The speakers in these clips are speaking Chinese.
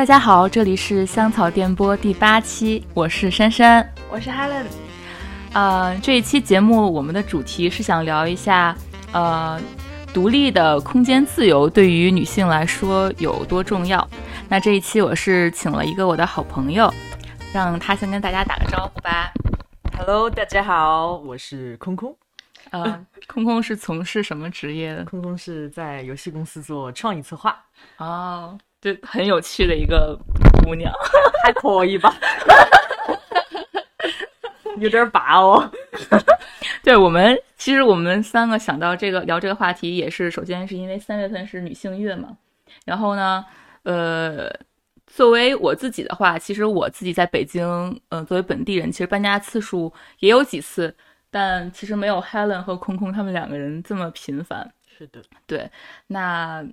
大家好，这里是香草电波第八期，我是珊珊，我是 Helen。呃，这一期节目我们的主题是想聊一下，呃，独立的空间自由对于女性来说有多重要。那这一期我是请了一个我的好朋友，让他先跟大家打个招呼吧。Hello，大家好，我是空空。呃，空空是从事什么职业的？空空是在游戏公司做创意策划，哦，就很有趣的一个姑娘。还可以吧？有点拔哦。对我们，其实我们三个想到这个聊这个话题，也是首先是因为三月份是女性月嘛。然后呢，呃，作为我自己的话，其实我自己在北京，呃，作为本地人，其实搬家次数也有几次，但其实没有 Helen 和空空他们两个人这么频繁。是的，对，那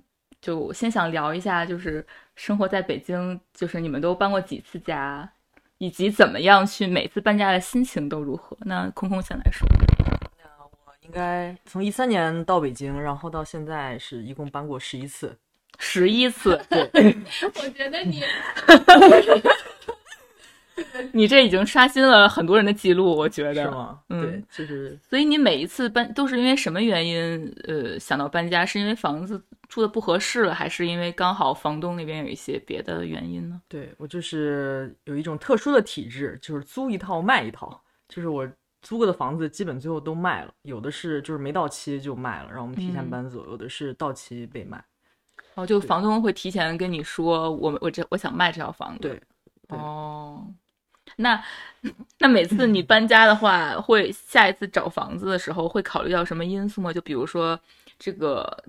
就先想聊一下，就是生活在北京，就是你们都搬过几次家，以及怎么样去每次搬家的心情都如何？那空空先来说。我应该从一三年到北京，然后到现在是一共搬过十一次。十一次，对，我觉得你 你这已经刷新了很多人的记录，我觉得。是吗？嗯对，就是所以你每一次搬都是因为什么原因？呃，想到搬家，是因为房子住的不合适了，还是因为刚好房东那边有一些别的原因呢？对我就是有一种特殊的体质，就是租一套卖一套，就是我租过的房子基本最后都卖了，有的是就是没到期就卖了，然后我们提前嗯搬走；有的是到期被卖。哦，就房东会提前跟你说，我我这我想卖这套房子。对，对哦，那 那每次你搬家的话，会下一次找房子的时候会考虑到什么因素吗？就比如说这个，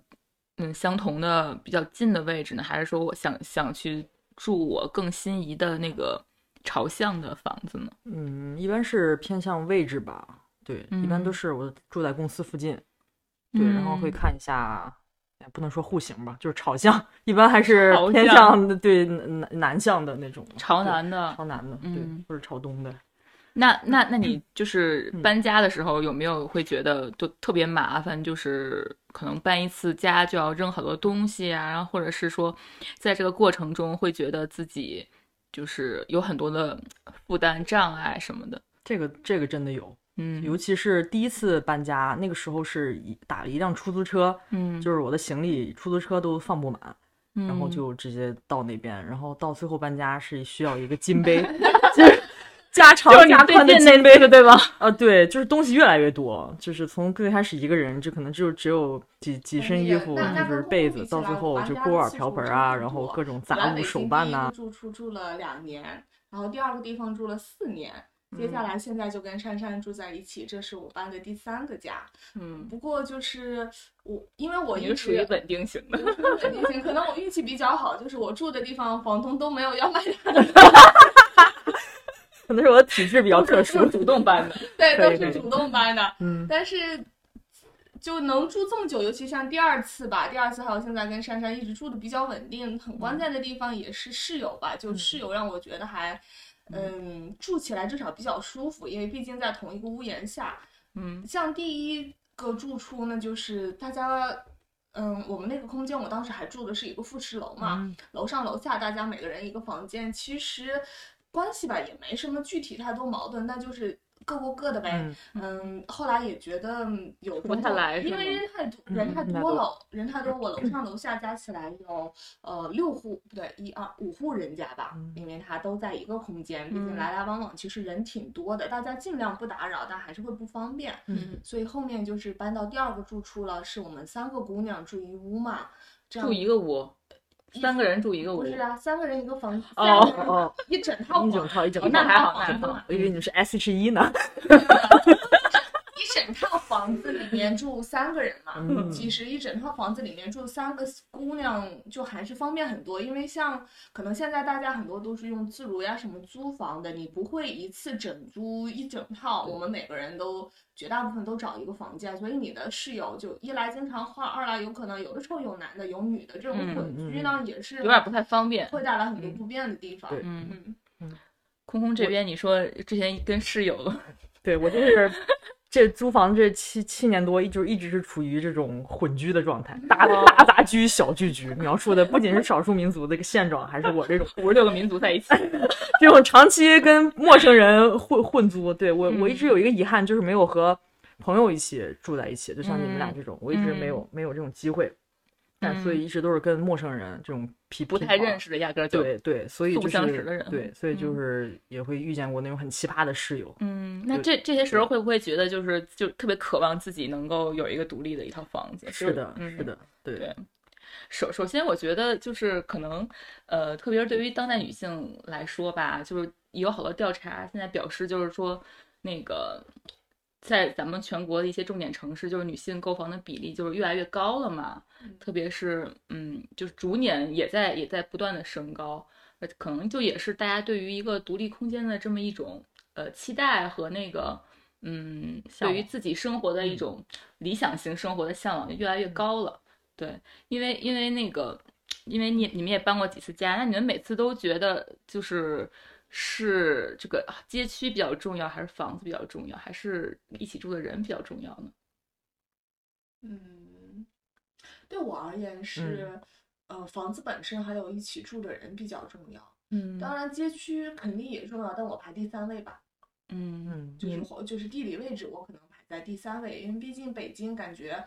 嗯，相同的比较近的位置呢，还是说我想想去住我更心仪的那个朝向的房子呢？嗯，一般是偏向位置吧。对，一般都嗯是我住在公司附近。对，然后会嗯看一下，哎不能说户型吧，就是朝向，一般还是偏朝向向的对南南向的那种，朝南的朝南的，嗯对，或者朝东的。那那那你 就是嗯搬家的时候有没有会觉得就特别麻烦？就是可能搬一次家就要扔好多东西啊，然后或者是说，在这个过程中会觉得自己就是有很多的负担障碍什么的。这个这个真的有，嗯，尤其是第一次搬家，那个时候是一打了一辆出租车，嗯，就是我的行李出租车都放不满，然后嗯。就直接到那边，然后到最后搬家是需要一个金杯，就是加长加宽的那金杯次对吧？啊，对，就是东西越来越多，就是从最开始一个人，就可能就只有几几身衣服，就是被子，到最后就锅碗瓢盆啊，然后各种杂物、手办呐、京第一个住处住了两年，然后第二个地方住了四年，接嗯下来现在就跟珊珊住在一起，这是我搬的第三个家。嗯，不过就是我，因为我一你是属于稳定型的。稳定型，可能我运气比较好，就是我住的地方房东都没有要卖它的，可能是我的体质比较特殊，主动搬的。对，都是主动搬的。嗯，但是就能住这么久，尤其像第二次吧，第二次还有现在跟珊珊一直住的比较稳定，很关键的地方也是室友吧，就室友让我觉得还。嗯，住起来至少比较舒服，因为毕竟在同一个屋檐下。嗯。像第一个住处呢，就是大家，嗯，我们那个空间，我当时还住的是一个复式楼嘛，嗯。楼上楼下大家每个人一个房间，其实关系吧也没什么具体太多矛盾，那就是各过各的呗。嗯嗯，后来也觉得嗯有不太来因为人太多，嗯人太多了，人太多，我楼上楼下加起来有呃六户，不对，一二五户人家吧，嗯因为它都在一个空间，毕竟嗯来来往往，其实人挺多的，大家尽量不打扰，但还是会不方便。嗯，所以后面就是搬到第二个住处了，是我们三个姑娘住一屋嘛，这样住一个屋，三个人住一个屋。不是啊，三个人一个房，哦三个人哦，一整套房一整套一整套，哦那还好那还好我以为你们是 S H E 呢。一整套房子里面住三个人嘛，嗯。其实一整套房子里面住三个姑娘就还是方便很多，因为像可能现在大家很多都是用自如呀什么租房的，你不会一次整租一整套，我们每个人都绝大部分都找一个房间，所以你的室友就一来经常换，二来有可能有的时候有男的有女的，这种嗯混居呢也是有点不太方便。会带来很多不便的地方。嗯嗯，嗯，空空这边你说之前跟室友，对我就是这租房这七七年多，一直一直是处于这种混居的状态，大大杂居、小聚居，描述的不仅是少数民族的一个现状，还是我这种五十六个民族在一起，这种长期跟陌生人混混租。对我，我一直嗯有一个遗憾，就是没有和朋友一起住在一起，就像你们俩嗯这种，我一直没有没有这种机会，但嗯所以一直都是跟陌生人这种匹不太认。识的，压根儿就对对，所以素不就是相识的人对，所以就嗯是也会遇见过那种很奇葩的室友。嗯，那这这些时候会不会觉得就是就特别渴望自己能够有一个独立的一套房子？是的，嗯是的，对对首首先，我觉得就是可能，呃，特别是对于当代女性来说吧，就是有好多调查现在表示，就是说那个在咱们全国的一些重点城市，就是女性购房的比例就是越来越高了嘛。特别是嗯，就是逐年也在也在不断的升高，呃，可能就也是大家对于一个独立空间的这么一种呃期待和那个嗯，对于自己生活的一嗯种理想型生活的向往就越来越高了。对，因为因为那个，因为你你们也搬过几次家，那你们每次都觉得就是是这个街区比较重要，还是房子比较重要，还是一起住的人比较重要呢？嗯，对我而言是，呃，房子本身还有一起住的人比较重要。嗯当然，街区肯定也重要，但我排第三位吧。嗯嗯就是或就是地理位置，我可能排在第三位，因为毕竟北京感觉，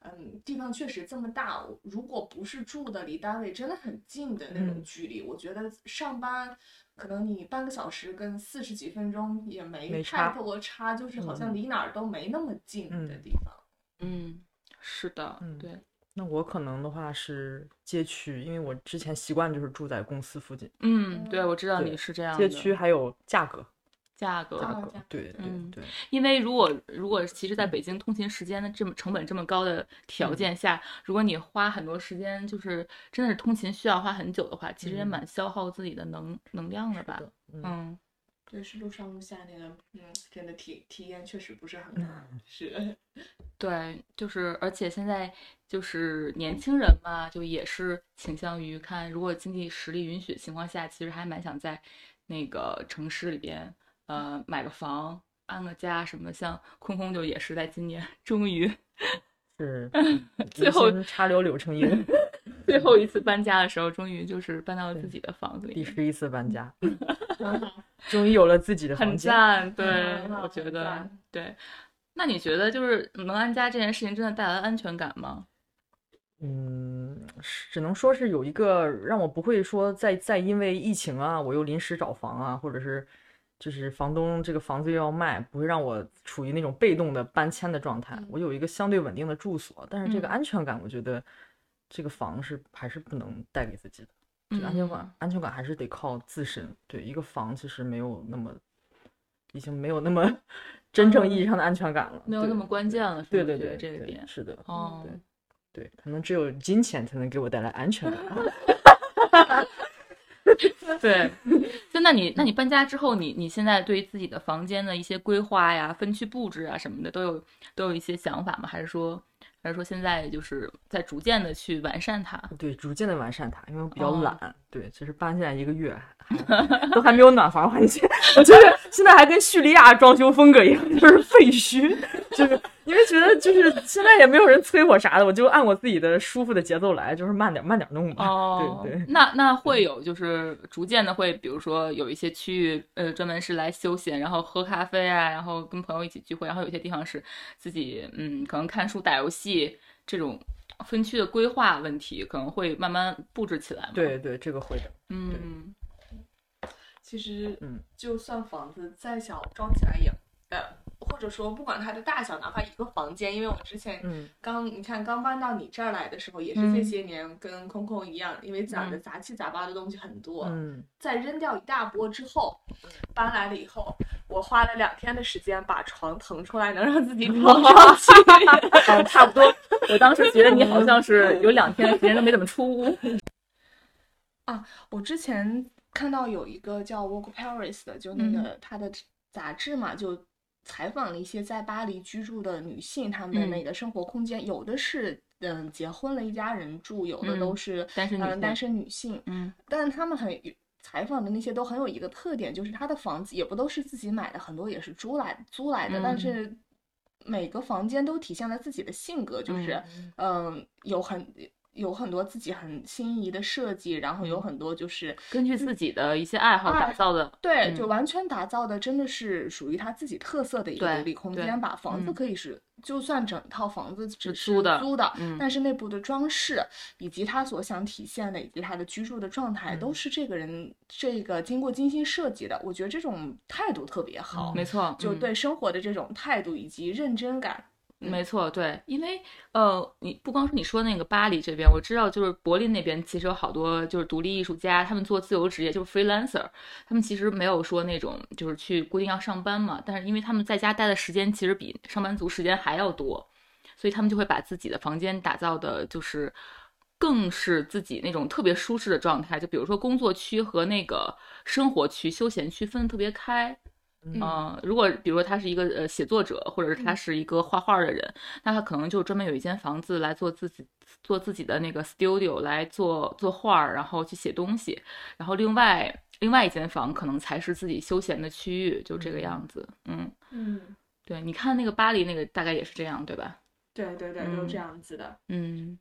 嗯，地方确实这么大，如果不是住的离单位真的很近的那种嗯距离，我觉得上班可能你半个小时跟四十几分钟也没差多差，就是好像嗯离哪儿都没那么近的嗯地方。嗯，是的，嗯对，那我可能的话是街区，因为我之前习惯就是住在公司附近。嗯，对，我知道你是这样街。区还有价格，价格，价格对对嗯对，因为如果如果其实在北京通勤时间的这么成本这么高的条件下，如果你花很多时间，就是真的是通勤需要花很久的话，其实也嗯。蛮消耗自己的能能量的吧。的嗯。嗯，就是路上路下那个，嗯，真的体体验确实不是很好。是，对，就是而且现在就是年轻人嘛，就也是倾向于看，如果经济实力允许的情况下，其实还蛮想在那个城市里边，呃，买个房。安个家什么的，像空空就也是在今年终于是 最后插柳柳成荫，最后一次搬家的时候，终于就是搬到了自己的房子里，第十一次搬家。终于有了自己的房很。赞。对，我觉得对。那你觉得就是能安家这件事情真的带来安全感吗？嗯，只能说是有一个让我不会说再再因为疫情啊，我又临时找房啊，或者是就是房东这个房子又要卖，不会让我处于那种被动的搬迁的状态。嗯我有一个相对稳定的住所，但是这个嗯安全感，我觉得这个房是还是不能带给自己的。这个安全感，嗯安全感还是得靠自身。对，一个房其实没有那么，已经没有那么 真正意义上的安全感了，对没有那么关键了，是对吧对对，对这个点。是的，哦，对对，可能只有金钱才能给我带来安全感。对，就那你那你搬家之后，你你现在对于自己的房间的一些规划呀、分区布置啊什么的，都有都有一些想法吗？还是说还是说现在就是在逐渐的去完善它？对，逐渐的完善它，因为我比较哦懒。对，其实搬进来一个月还 都还没有暖房环境，我觉得现在还跟叙利亚装修风格一样，就是废墟，就是因为觉得就是现在也没有人催我啥的，我就按我自己的舒服的节奏来，就是慢点慢点弄吧。哦，对对。那那会有就是逐渐的会，比如说有一些区域，呃，专门是来休闲，然后喝咖啡啊，然后跟朋友一起聚会，然后有些地方是自己，嗯，可能看书、打游戏这种分区的规划问题，可能会慢慢布置起来。，对对，这个会的。嗯，其实，嗯，就算房子再小，装起来也，呃，或者说不管它的大小，哪怕一个房间，因为我之前嗯刚你看刚搬到你这儿来的时候，也是嗯这些年跟空空一样，因为攒的杂七杂八的东西很多，嗯，在扔掉一大波之后，搬来了以后，我花了两天的时间把床腾出来，能让自己 躺上去。嗯差不多。我当时觉得你好像是有两天的时间都没怎么出屋。啊我之前看到有一个叫《Walk Paris》的，就那个他的杂志嘛，就采访了一些在巴黎居住的女性，她们那个生活空间，有的是嗯结婚了一家人住，有的都嗯是单身女性嗯单身女性，嗯。但是他们很采访的那些都很有一个特点，就是他的房子也不都是自己买的，很多也是租来租来的，但嗯。是每个房间都体现了自己的性格，就是嗯、有很有很多自己很心仪的设计，然后有很多就是根据自己的一些爱好打造的，对，嗯就完全打造的真的是属于他自己特色的一个独立空间吧。房子嗯可以是，就算整套房子只是租的租的，嗯但是内部的装饰以及他所想体现的，以及他的居住的状态，都嗯是这个人这个经过精心设计的。我觉得这种态度特别好，没错，嗯就对生活的这种态度以及认真感。没错，对，因为呃，你不光是你说那个巴黎这边，我知道就是柏林那边其实有好多就是独立艺术家，他们做自由职业就是 freelancer，他们其实没有说那种就是去固定要上班嘛，但是因为他们在家待的时间其实比上班族时间还要多，所以他们就会把自己的房间打造的就是更是自己那种特别舒适的状态，就比如说工作区和那个生活区、休闲区分的特别开。嗯嗯，如果比如说他是一个呃写作者，或者是他是一个画画的人，那他可能就专门有一间房子来做自己做自己的那个 studio 来做做画儿，然后去写东西，然后另外另外一间房可能才是自己休闲的区域，就这个样子。嗯，嗯，对，你看那个巴黎那个大概也是这样，对吧？对对对，嗯都这样子的。嗯，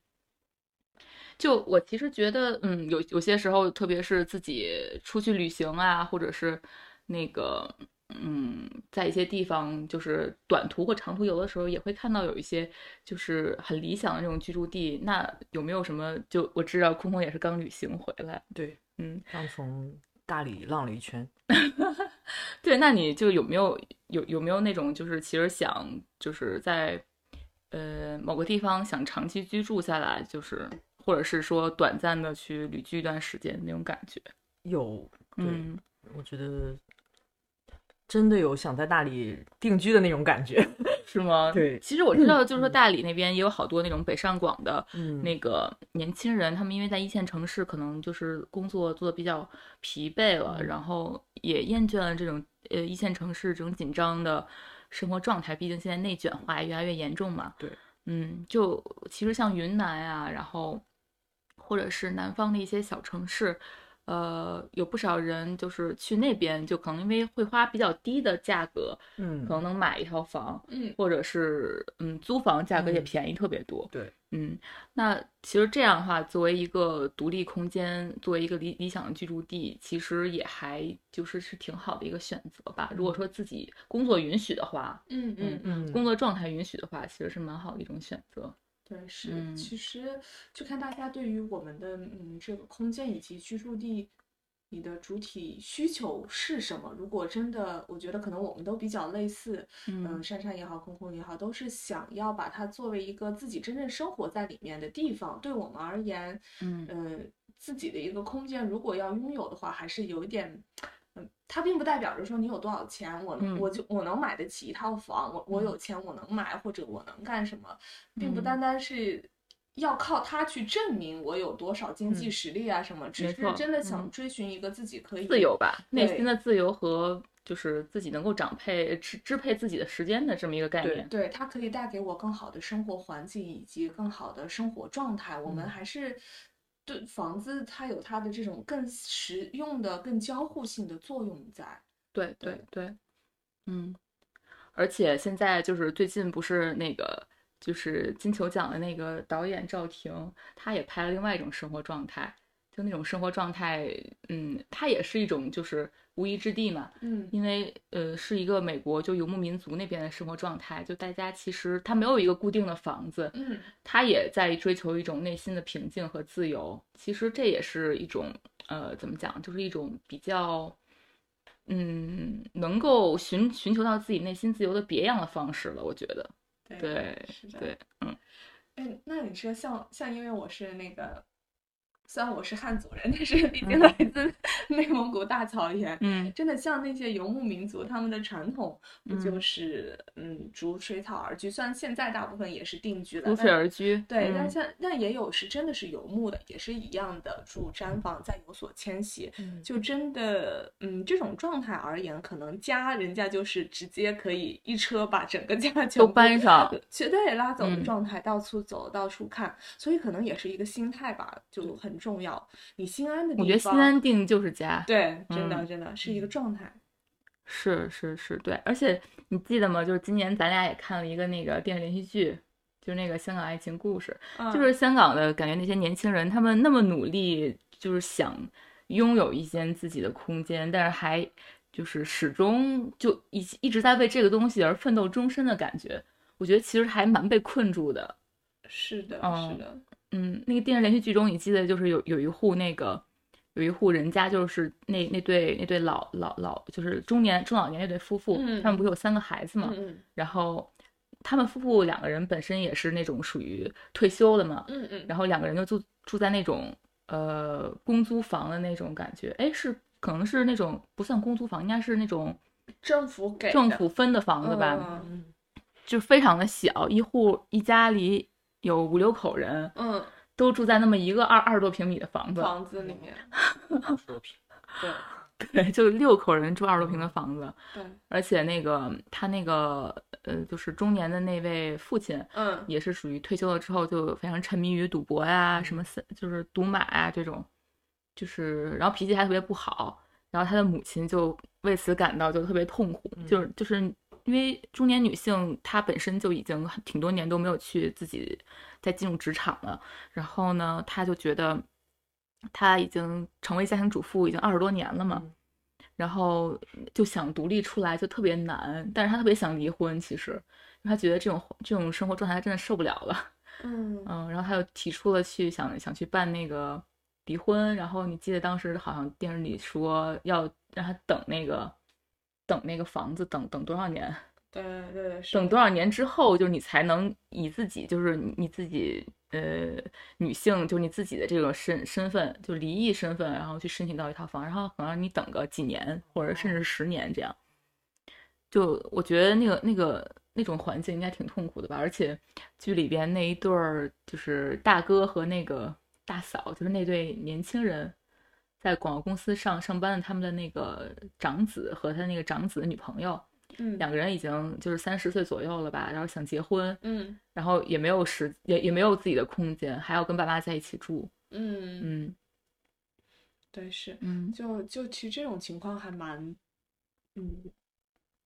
就我其实觉得，嗯，有有些时候，特别是自己出去旅行啊，或者是那个，嗯，在一些地方就是短途或长途游的时候，也会看到有一些就是很理想的这种居住地。那有没有什么？就我知道空空也是刚旅行回来，对，嗯，刚从大理浪了一圈。对，那你就有没有有有没有那种就是其实想就是在呃某个地方想长期居住下来，就是或者是说短暂的去旅居一段时间那种感觉？有，对，嗯我觉得真的有想在大理定居的那种感觉。是吗？对其实我知道，就是说嗯大理那边也有好多那种北上广的嗯那个年轻人，他们因为在一线城市，可能就是工作做的比较疲惫了，嗯然后也厌倦了这种呃一线城市这种紧张的生活状态。毕竟现在内卷化也越来越严重嘛。对，嗯，就其实像云南啊，然后或者是南方的一些小城市。呃，有不少人就是去那边，就可能因为会花比较低的价格，嗯可能能买一套房，嗯。或者是嗯租房价格也嗯。便宜特别多。对，嗯，那其实这样的话，作为一个独立空间，作为一个理理想的居住地，其实也还就是是挺好的一个选择吧。如果说自己工作允许的话，嗯嗯。嗯。工作状态允许的话，其实是蛮好的一种选择。对，是，嗯其实就看大家对于我们的嗯这个空间以及居住地，你的主体需求是什么？如果真的，我觉得可能我们都比较类似，嗯、嗯珊珊也好，空空也好，都是想要把它作为一个自己真正生活在里面的地方。对我们而言，嗯嗯，自己的一个空间，如果要拥有的话，还是有一点。嗯，它并不代表着说你有多少钱，我嗯我就我能买得起一套房，我我嗯有钱我能买，或者我能干什么，并不嗯单单是要靠它去证明我有多少经济嗯实力啊什么，只是真的想嗯追寻一个自己可以自由吧，内心的自由和就是自己能够掌配支支配自己的时间的这么一个概念。对，它可以带给我更好的生活环境以及更好的生活状态。我们嗯还是对房子，它有它的这种更实用的、更交互性的作用在。对对对，嗯，而且现在就是最近不是那个就是金球奖的那个导演赵婷，他也拍了另外一种生活状态，就那种生活状态，嗯，它也是一种就是无依之地嘛，嗯因为呃是一个美国就游牧民族那边的生活状态，就大家其实他没有一个固定的房子，嗯他也在追求一种内心的平静和自由。其实这也是一种呃，怎么讲，就是一种比较，嗯，能够寻寻求到自己内心自由的别样的方式了。我觉得，对对是的。对，嗯哎，那你说像像，因为我是那个，虽然我是汉族人，但是毕竟来自 内蒙古大草原，嗯。真的像那些游牧民族，他们的传统不就嗯是嗯逐水草而居？虽然现在大部分也是定居了，逐水而居，对，但嗯像但也有是真的是游牧的，也是一样的住毡房，再有所迁徙。嗯。就真的，嗯，这种状态而言，可能家人家就是直接可以一车把整个家全都搬上，绝对拉走的嗯。状态，到处走，到处看，所以可能也是一个心态吧，就很重要。你心安的地方，我觉得心安定就是家。对，真的嗯真的是一个状态。是是是，对，而且你记得吗？就是今年咱俩也看了一个那个电视连续剧，就是那个香港爱情故事，嗯就是香港的感觉，那些年轻人他们那么努力，就是想拥有一间自己的空间，但是还就是始终就一一直在为这个东西而奋斗终身的感觉，我觉得其实还蛮被困住的。是的，嗯是的，嗯，那个电视连续剧中，你记得就是有有一户那个有一户人家，就是那那对那对老老老就是中年中老年那对夫妇，嗯他们不是有三个孩子嘛，嗯然后他们夫妇两个人本身也是那种属于退休的嘛，嗯嗯，然后两个人就住住在那种呃公租房的那种感觉，哎，是可能是那种不算公租房，应该是那种政府给政府分的房子吧，嗯嗯，就非常的小，一户一家里有五六口人，嗯，都住在那么一个二二十多平米的房子，房子里面，二十多平，对。对，就六口人住二十多平的房子，对，而且那个他那个呃，就是中年的那位父亲，嗯也是属于退休了之后就非常沉迷于赌博呀，什么三就是赌马啊这种，就是然后脾气还特别不好，然后他的母亲就为此感到就特别痛苦，嗯。就是就是因为中年女性她本身就已经挺多年都没有去自己再进入职场了，然后呢，她就觉得她已经成为家庭主妇已经二十多年了嘛。嗯然后就想独立出来就特别难，但是她特别想离婚，其实，因为她觉得这种这种生活状态她真的受不了了。嗯 嗯，然后她又提出了去想想去办那个离婚，然后你记得当时好像电视里说要让她等那个等那个房子等等多少年，对 对对，等多少年之后，就是你才能以自己就是你你自己呃女性就是你自己的这个身身份就离异身份，然后去申请到一套房，然后可能让你等个几年或者甚至十年这样。就我觉得那个那个那种环境应该挺痛苦的吧，而且剧里边那一对儿就是大哥和那个大嫂，就是那对年轻人，在广告公司上上班的他们的那个长子和他那个长子的女朋友，嗯。两个人已经就是三十岁左右了吧，然后想结婚，嗯。然后也没有时也也没有自己的空间，还要跟爸妈在一起住，嗯，嗯。对是，嗯。就就其实这种情况还蛮，嗯，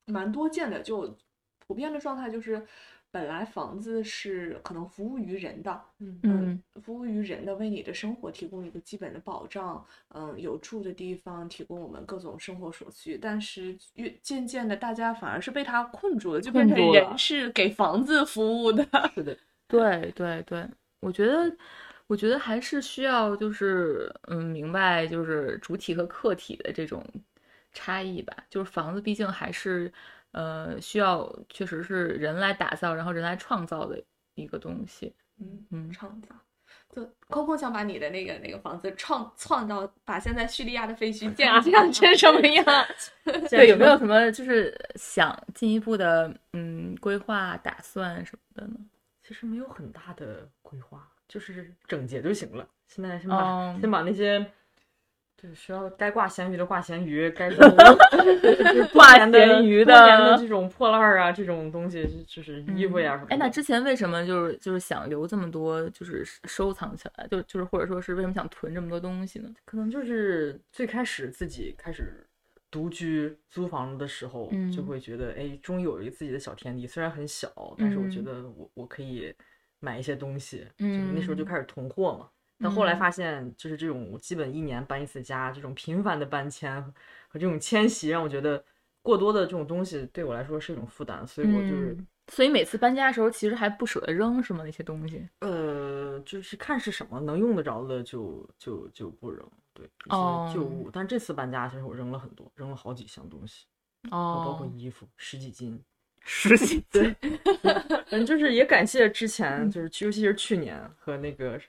蛮多见的。就普遍的状态就是，本来房子是可能服务于人的，嗯嗯服务于人的，为你的生活提供一个基本的保障，嗯，有住的地方，提供我们各种生活所需。但是越渐渐的，大家反而是被它困住了，就变成人是给房子服务的。是的，对对对，我觉得，我觉得还是需要就是嗯明白就是主体和客体的这种差异吧。就是房子毕竟还是呃需要确实是人来打造，然后人来创造的一个东西。嗯嗯创造。就 Coco 想把你的那个那个房子创创造，把现在叙利亚的废墟建 这样成什么样？对，有没有什么就是想进一步的嗯规划打算什么的呢？其实没有很大的规划，就是整洁就行了。现在先把、哦先把那些。对，需要该挂咸鱼的挂咸鱼，该 挂年的咸鱼的的这种破烂儿啊，这种东西就是衣服呀什么的。哎，那之前为什么就是就是想留这么多，就是收藏起来，就就是或者说是为什么想囤这么多东西呢？可能就是最开始自己开始独居租房的时候，嗯就会觉得，哎，终于有一个自己的小天地，虽然很小，但是我觉嗯得我我可以买一些东西，就是那时候就嗯开始囤货嘛。但后来嗯发现，就是这种我基本一年搬一次家，这种频繁的搬迁和这种迁徙，让我觉得过多的这种东西对我来说是一种负担，所以我就是、嗯所以每次搬家的时候，其实还不舍得扔，是吗？那些东西？呃，就是看是什么能用得着的就就就不扔，对一些旧哦物。但这次搬家，其实我扔了很多，扔了好几箱东西，哦，包括衣服十几斤。十几斤 对，嗯，就是也感谢之前，嗯就是尤其是去年和那个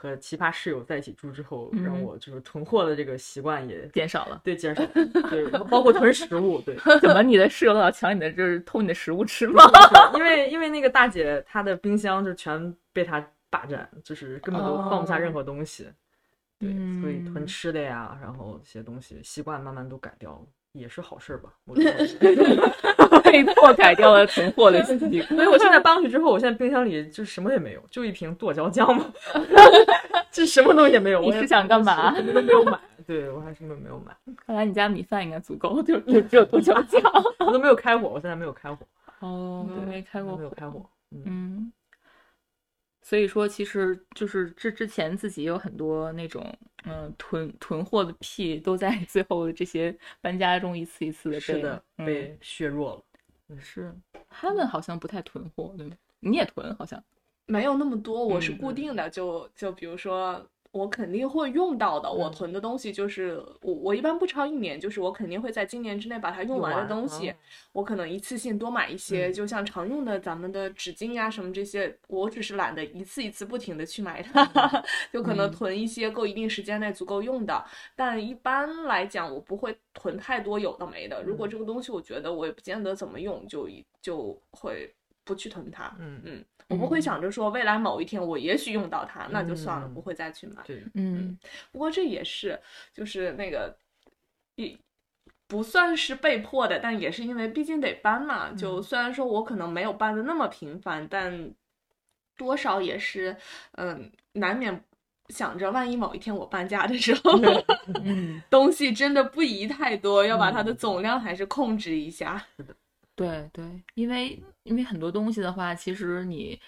和奇葩室友在一起住之后，让嗯我就是囤货的这个习惯也减少了。对减少，对，包括囤食物，对，怎么你的室友老抢你的，就是偷你的食物吃吗？因为 因为那个大姐她的冰箱就全被她霸占，就是根本都放不下任何东西，对，所以囤嗯吃的呀，然后一些东西习惯慢慢都改掉了。也是好事儿吧，我觉得。被迫改掉了囤货的习惯。所以我现在搬回去之后，我现在冰箱里就什么也没有，就一瓶剁椒酱嘛，这什么东西也没有。我是想干嘛什么都没有买，对我还什么没有买，看来你家米饭应该足够，就就只有剁椒酱。我都没有开火，我现在没有开火，哦，对，没开过。没有开火。嗯，嗯，所以说其实就是这之前自己有很多那种嗯囤囤货的癖，都在最后的这些搬家中一次一次的被是的，嗯被削弱了。是他们好像不太囤货，对吗？你也囤好像，没有那么多，我是嗯固定的，就就比如说。我肯定会用到的，我嗯。囤的东西就是我我一般不超一年，就是我肯定会在今年之内把它用完的东西，嗯我可能一次性多买一些，嗯。就像常用的咱们的纸巾呀什么这些，我只是懒得一次一次不停的去买它，就可能嗯。囤一些够一定时间内足够用的。但一般来讲，我不会囤太多有的没的。如果嗯。这个东西我觉得我也不见得怎么用，就一就会不去囤它。嗯嗯，我不会想着说未来某一天我也许用到它，那就算了，嗯不会再去买。对，嗯不过这也是，就是那个，一不算是被迫的，但也是因为毕竟得搬嘛。就嗯虽然说我可能没有搬的那么频繁，但多少也是，嗯，难免想着万一某一天我搬家的时候，嗯，东西真的不宜太多，要把它的嗯总量还是控制一下。对对，因为因为很多东西的话，其实你。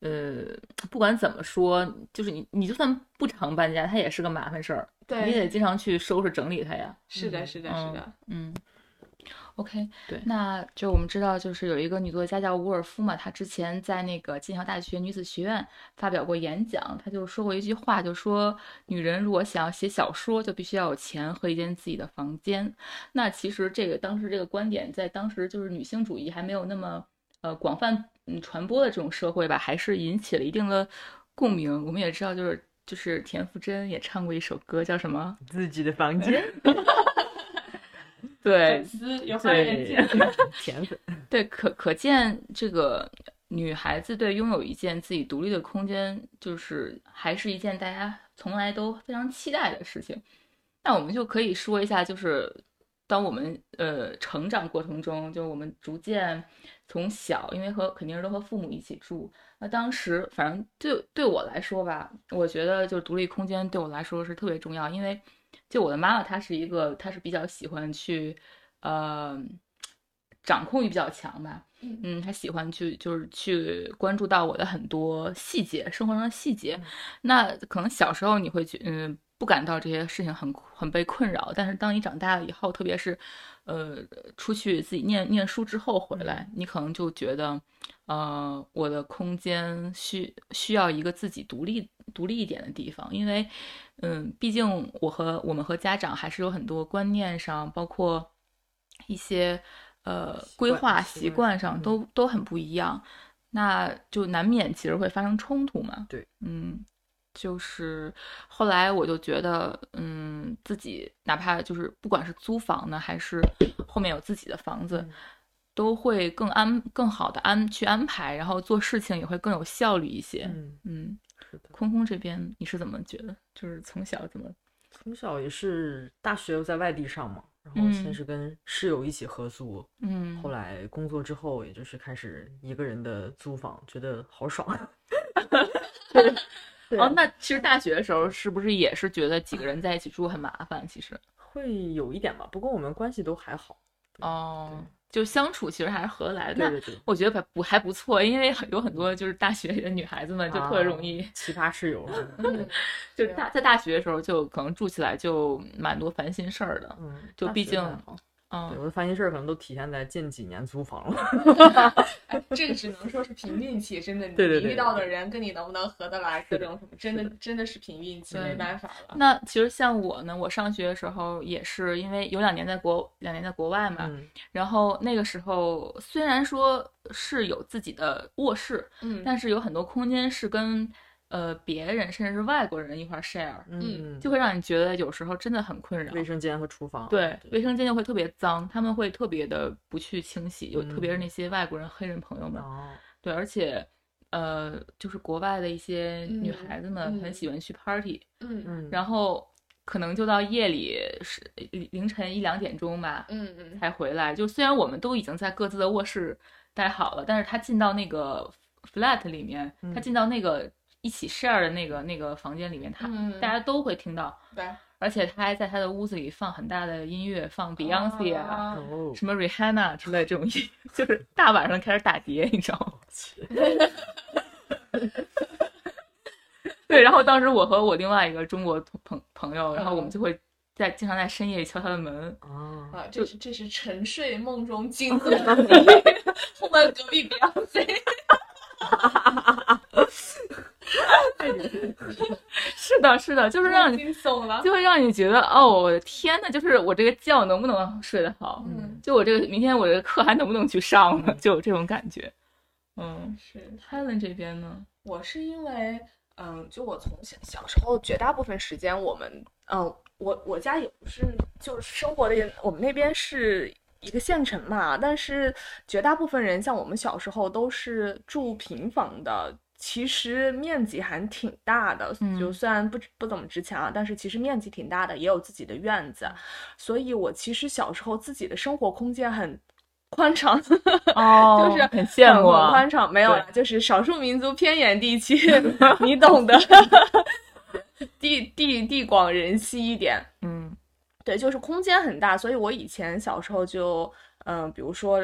呃，不管怎么说，就是你，你就算不常搬家，它也是个麻烦事儿，你也得经常去收拾整理它呀。是的，嗯是的，是的。嗯，OK，对那就我们知道，就是有一个女作家叫伍尔夫嘛，她之前在那个剑桥大学女子学院发表过演讲，她就说过一句话，就说女人如果想要写小说，就必须要有钱和一间自己的房间。那其实这个当时这个观点，在当时就是女性主义还没有那么呃广泛嗯传播的这种社会吧，还是引起了一定的共鸣。我们也知道，就是就是田馥甄也唱过一首歌，叫什么？自己的房间，对，丝有对，甜粉，对，可可见这个女孩子对拥有一件自己独立的空间，就是还是一件大家从来都非常期待的事情。那我们就可以说一下，就是当我们呃成长过程中，就我们逐渐从小，因为和肯定是都和父母一起住，那当时反正对对我来说吧，我觉得就独立空间对我来说是特别重要，因为就我的妈妈她是一个，她是比较喜欢去呃掌控欲比较强吧，嗯。嗯，她喜欢去就是去关注到我的很多细节，生活中的细节。那可能小时候你会觉嗯不感到这些事情很很被困扰，但是当你长大了以后，特别是呃出去自己念念书之后回来，你可能就觉得，呃，我的空间需需要一个自己独立独立一点的地方，因为嗯，毕竟我和我们和家长还是有很多观念上，包括一些呃规划习习惯惯上嗯。都都很不一样，那就难免其实会发生冲突嘛。对，嗯，就是后来我就觉得，嗯，自己哪怕就是不管是租房呢，还是后面有自己的房子，嗯都会更安更好的安去安排，然后做事情也会更有效率一些。嗯，嗯，是的。空空这边你是怎么觉得？就是从小怎么？从小也是大学又在外地上嘛，然后先嗯是跟室友一起合租，嗯，后来工作之后，也就是开始一个人的租房，觉得好爽。对 哦，那其实大学的时候是不是也是觉得几个人在一起住很麻烦？其实 会有一点吧，不过我们关系都还好。哦，就相处其实还是合得来的。对对对，我觉得不还不错，因为很有很多就是大学里的女孩子们就特别容易，啊奇葩室友。嗯，就大在大学的时候就可能住起来就蛮多烦心事儿的。嗯，就毕竟嗯，我的烦心事儿可能都体现在近几年租房了。哎这个只能说是凭运气，真的，你遇到的人跟你能不能合得来，各种什么，真的真的是凭运气，没办法了。那其实像我呢，我上学的时候也是因为有两年在国两年在国外嘛，嗯然后那个时候虽然说是有自己的卧室，嗯，但是有很多空间是跟呃别人甚至是外国人一块儿 share，嗯，就会让你觉得有时候真的很困扰。卫生间和厨房。对，卫生间就会特别脏，他们会特别的不去清洗，有特别是嗯那些外国人、黑人朋友们，哦，对，而且呃，就是国外的一些女嗯孩子们很嗯喜欢去 party，、嗯嗯，然后可能就到夜里是凌晨一两点钟吧嗯嗯才回来。就虽然我们都已经在各自的卧室待好了，但是他进到那个 flat 里面，他嗯进到那个一起 share 的那个那个房间里面，他嗯，大家都会听到。对。而且他还在他的屋子里放很大的音乐，放 Beyonce 啊，什么 Rihanna 之类这种音，就是大晚上开始打碟，你知道吗？对，然后当时我和我另外一个中国朋朋友，然后我们就会在经常在深夜敲他的门，啊，啊，这是这是沉睡梦中惊醒 的你，后面隔壁 Beyonce，是的，是的，就是让你惊悚了。就会让你觉得，哦，我的天呐，就是我这个觉能不能睡得好？嗯，就我这个明天我这个课还能不能去上了？就有这种感觉。嗯是。，Helen 这边呢？我是因为，嗯，就我从小小时候绝大部分时间，我们，嗯，我我家也不是，就是生活的，我们那边是一个县城嘛，但是绝大部分人像我们小时候都是住平房的。其实面积还挺大的，就嗯虽然不不怎么值钱啊，但是其实面积挺大的，也有自己的院子，所以我其实小时候自己的生活空间很宽敞，哦就是很羡慕很啊。宽敞，没有啦，就是少数民族偏远地区，你懂的，地地地广人稀一点。嗯对，就是空间很大，所以我以前小时候就，嗯、比如说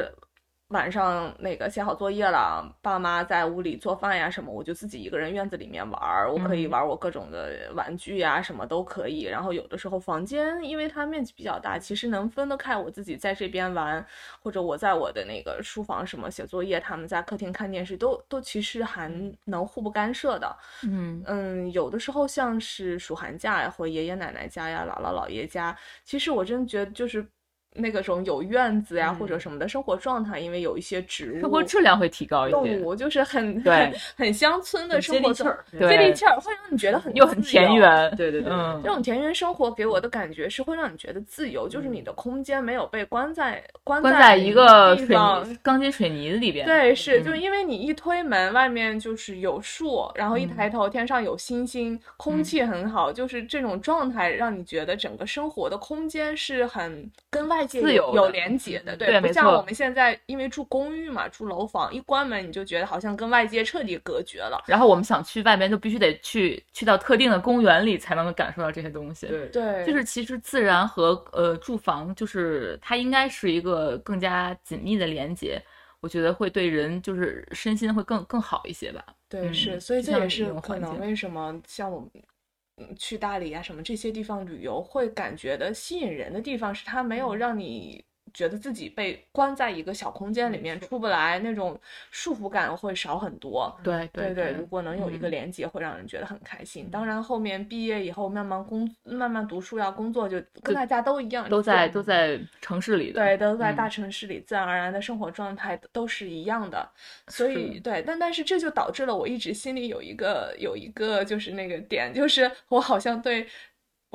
晚上那个写好作业了，爸妈在屋里做饭呀什么，我就自己一个人院子里面玩儿，我可以嗯玩我各种的玩具呀，什么都可以。然后有的时候房间因为它面积比较大，其实能分得开，我自己在这边玩，或者我在我的那个书房什么写作业，他们在客厅看电视，都都其实还能互不干涉的。嗯嗯，有的时候像是暑寒假呀，或爷爷奶奶家呀、姥姥姥爷家，其实我真觉得就是那个种有院子呀、或者嗯什么的生活状态，因为有一些植物、生活质量会提高一动，物，就是很对很很乡村的生活接地气儿，对接地气儿，会让你觉得很又很。田园。对对对，嗯这种田园生活给我的感觉是会让你觉得自由，就是你的空间没有被关在关关在一个钢筋水泥里边。对，是，就是因为你一推门，外面就是有树，然后一抬头，天上有星星，空嗯气很好，就是这种状态，让你觉得整个生活的空间是很跟外界有有连接的，对不像我们现在因为住公寓嘛，住楼房，一关门你就觉得好像跟外界彻底隔绝了。然后我们想去外边，就必须得去去到特定的公园里才能感受到这些东西。对对，就是其实自然和呃住房，就是它应该是一个更加紧密的连接，我觉得会对人就是身心会更更好一些吧。对，是，所以这也是种可能为什么像我们。嗯，去大理啊什么这些地方旅游，会感觉的吸引人的地方是它没有嗯。让你觉得自己被关在一个小空间里面出不来，那种束缚感会少很多。对对对如果能有一个嗯连接，会让人觉得很开心。当然，后面毕业以后慢慢工、慢慢读书要、工作，就跟大家都一样，都在都在城市里的。对，都在大嗯城市里，自然而然的生活状态都是一样的，所以对，但但是这就导致了我一直心里有一个有一个就是那个点，就是我好像对。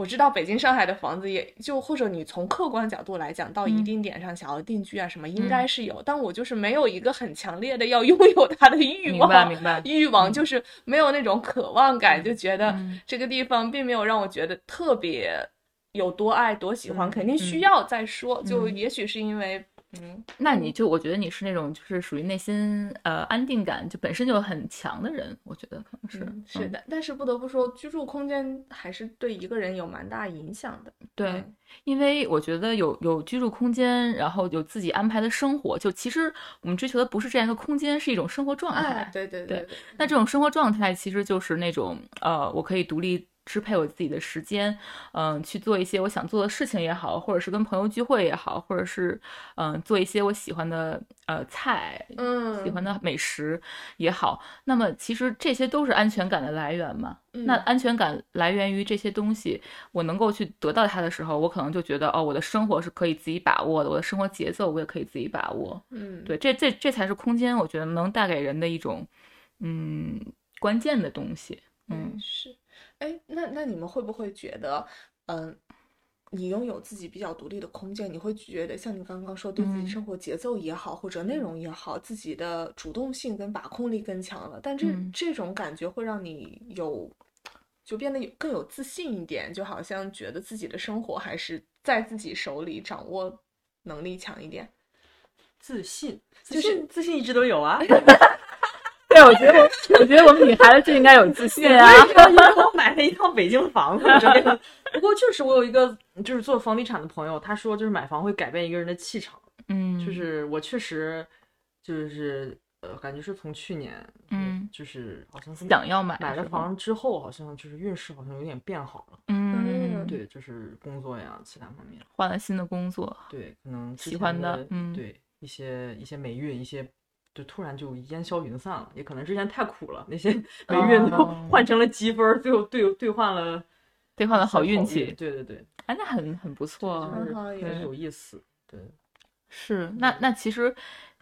我知道北京、上海的房子也就或者你从客观角度来讲，到一嗯。定点上想要定居啊什么，应嗯。该是有，但我就是没有一个很强烈的要拥有它的欲明白望，明白。欲望嗯。就是没有那种渴望感，就觉得嗯。这个地方并没有让我觉得特别有多爱、多喜欢，嗯肯定需嗯。要再说。就嗯。也许是因为，嗯，那你就我觉得你是那种就是属于内心呃安定感就本身就很强的人，我觉得可能是嗯是嗯的。但是不得不说，居住空间还是对一个人有蛮大影响的。对嗯，因为我觉得有有居住空间，然后有自己安排的生活，就其实我们追求的不是这样一个空间，是一种生活状态。对对对，那这种生活状态其实就是那种呃，我可以独立支配我自己的时间，嗯、去做一些我想做的事情也好，或者是跟朋友聚会也好，或者是嗯、做一些我喜欢的呃菜，嗯，喜欢的美食也好。那么其实这些都是安全感的来源嘛。嗯那安全感来源于这些东西，我能够去得到它的时候，我可能就觉得哦，我的生活是可以自己把握的，我的生活节奏我也可以自己把握。嗯，对，这这这才是空间，我觉得能带给人的一种嗯关键的东西。嗯嗯，是。哎，那那你们会不会觉得，嗯、你拥有自己比较独立的空间，你会觉得像你刚刚说，对自己嗯生活节奏也好，或者内容也好，自己的主动性跟把控力更强了。但这、嗯这种感觉会让你有就变得有更有自信一点，就好像觉得自己的生活还是在自己手里，掌握能力强一点。自信，自就是信，自信一直都有啊。对，我觉得我我觉得我们女孩子就应该有自信啊。因为我买了一套北京房子，这个 不过确实我有一个就是做房地产的朋友，他说就是买房会改变一个人的气场，嗯，就是我确实就是呃，感觉是从去年，嗯，就是好像是想要买买了房之后，好像就是运势好像有点变好了，嗯，对，就是工作呀，其他方面，换了新的工作，对，可能喜欢的嗯。对一些一些霉运，一些就突然就烟消云散了，也可能之前太苦了，那些 霉运都哦。换成了积分儿，最后兑兑换了兑换了好运运气，对对对，哎，那很很不错。很好很有意思，对，是，那那其实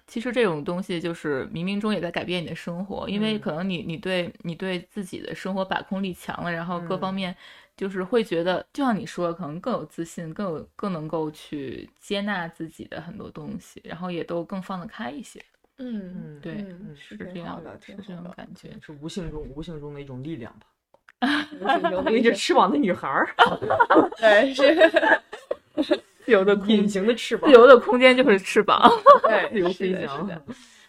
其实这种东西就是冥冥中也在改变你的生活，因为嗯。可能你你对你对自己的生活把控力强了，然后各方嗯。面就是会觉得，就像你说的，可能更有自信，更有更能够去接纳自己的很多东西，然后也都更放得开一些。嗯嗯对嗯，是这样的，是。这种感觉。是无形中无形中的一种力量吧。有有一只翅膀的女孩儿，对是，自由的隐空形的翅膀自，由的空间就是翅膀。对，自由飞翔。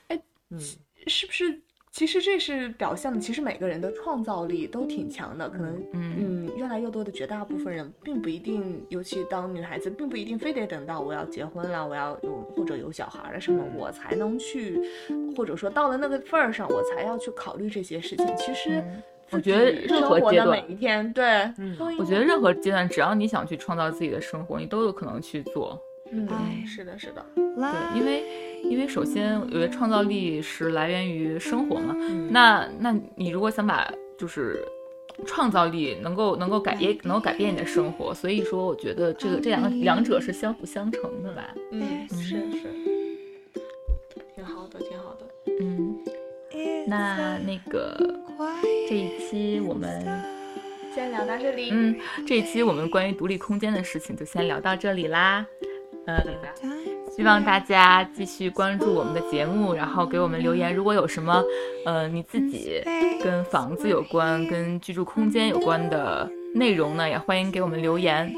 哎，嗯，是不是？其实这是表现的，其实每个人的创造力都挺强的，可能嗯嗯，越来越多的绝大部分人，并不一定，尤其当女孩子，并不一定非得等到我要结婚了，我要有或者有小孩了什么，嗯我才能去，或者说到了那个份儿上，我才要去考虑这些事情。其实嗯我觉得任生活的何阶段每一天，对，嗯我觉得任何阶段，只要你想去创造自己的生活，你都有可能去做。嗯哎，是的，是的，对，因为因为首先，我觉得创造力是来源于生活嘛。嗯那那你如果想把就是创造力能够能够改也能够改变你的生活，所以说我觉得这个这两个两者是相辅相成的吧。嗯，是是，挺好的，挺好的。嗯，那那个这一期我们先聊到这里，嗯这一期我们关于独立空间的事情就先聊到这里啦。呃，希望大家继续关注我们的节目，然后给我们留言。如果有什么，呃，你自己跟房子有关、跟居住空间有关的内容呢，也欢迎给我们留言。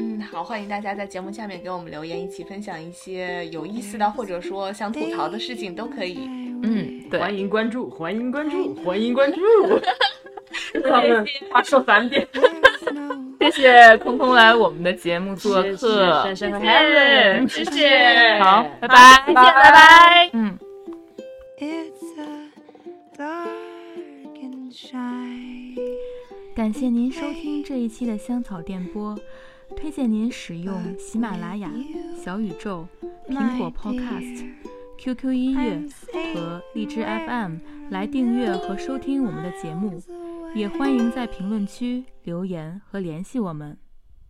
嗯，好，欢迎大家在节目下面给我们留言，一起分享一些有意思的，或者说想吐槽的事情都可以。嗯，对，欢迎关注，欢迎关注，欢迎关注。他们他说三遍，谢谢空空来我们的节目做客谢谢 Helen，谢谢好，拜拜，再见，拜拜。嗯。It's a dark and shy. 感谢您收听这一期的香草电波，推荐您使用喜马拉雅、小宇宙、苹果 Podcast、QQ 音乐和荔枝 FM 来订阅和收听我们的节目，也欢迎在评论区留言和联系我们。